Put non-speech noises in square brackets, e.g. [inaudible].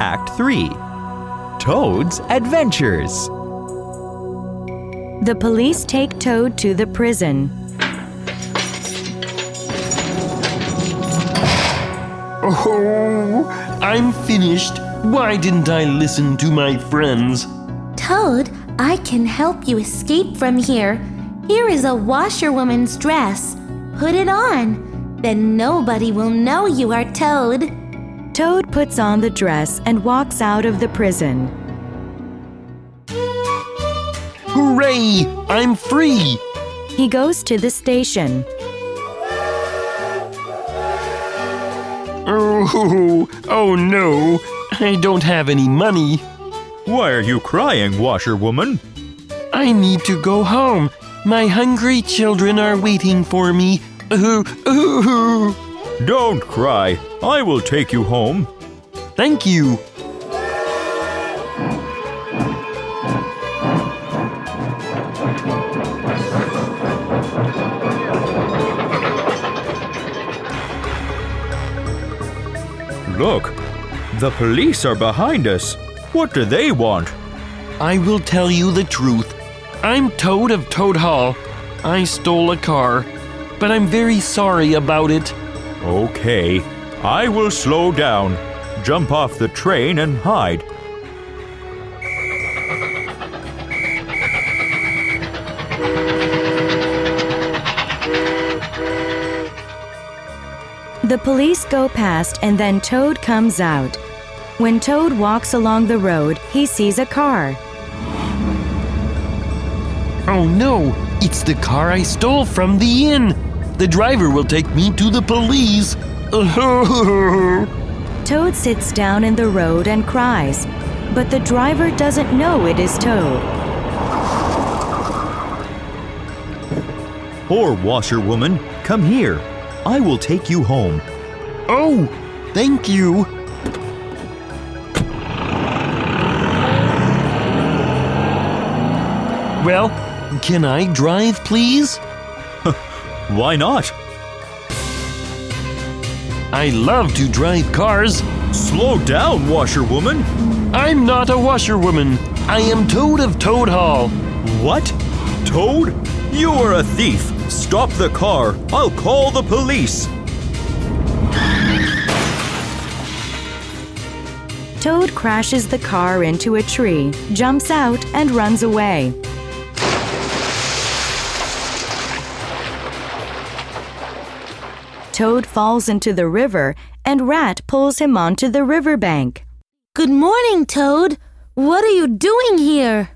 Act 3 Toad's Adventures. The police take Toad to the prison. Oh, I'm finished. Why didn't I listen to my friends? Toad, I can help you escape from here. Here is a washerwoman's dress. Put it on. Then nobody will know you are Toad. Toad puts on the dress and walks out of the prison. Hooray! I'm free! He goes to the station. Oh, [laughs] oh no, I don't have any money. Why are you crying, washerwoman? I need to go home. My hungry children are waiting for me. Ooh, ooh. Don't cry. I will take you home. Thank you. Look, the police are behind us. What do they want? I will tell you the truth. I'm Toad of Toad Hall. I stole a car, but I'm very sorry about it. Okay, I will slow down. Jump off the train and hide. The police go past and then Toad comes out. When Toad walks along the road, he sees a car. Oh no, it's the car I stole from the inn. The driver will take me to the police. [laughs] Toad sits down in the road and cries, but the driver doesn't know it is Toad. Poor washerwoman, come here. I will take you home. oh, thank you. Well, can I drive, please? Why not? I love to drive cars. Slow down, washerwoman. I'm not a washerwoman. I am Toad of Toad Hall. What? Toad? You are a thief. Stop the car. I'll call the police. Toad crashes the car into a tree, jumps out, and runs away. Toad falls into the river, and Rat pulls him onto the riverbank. Good morning, Toad. What are you doing here?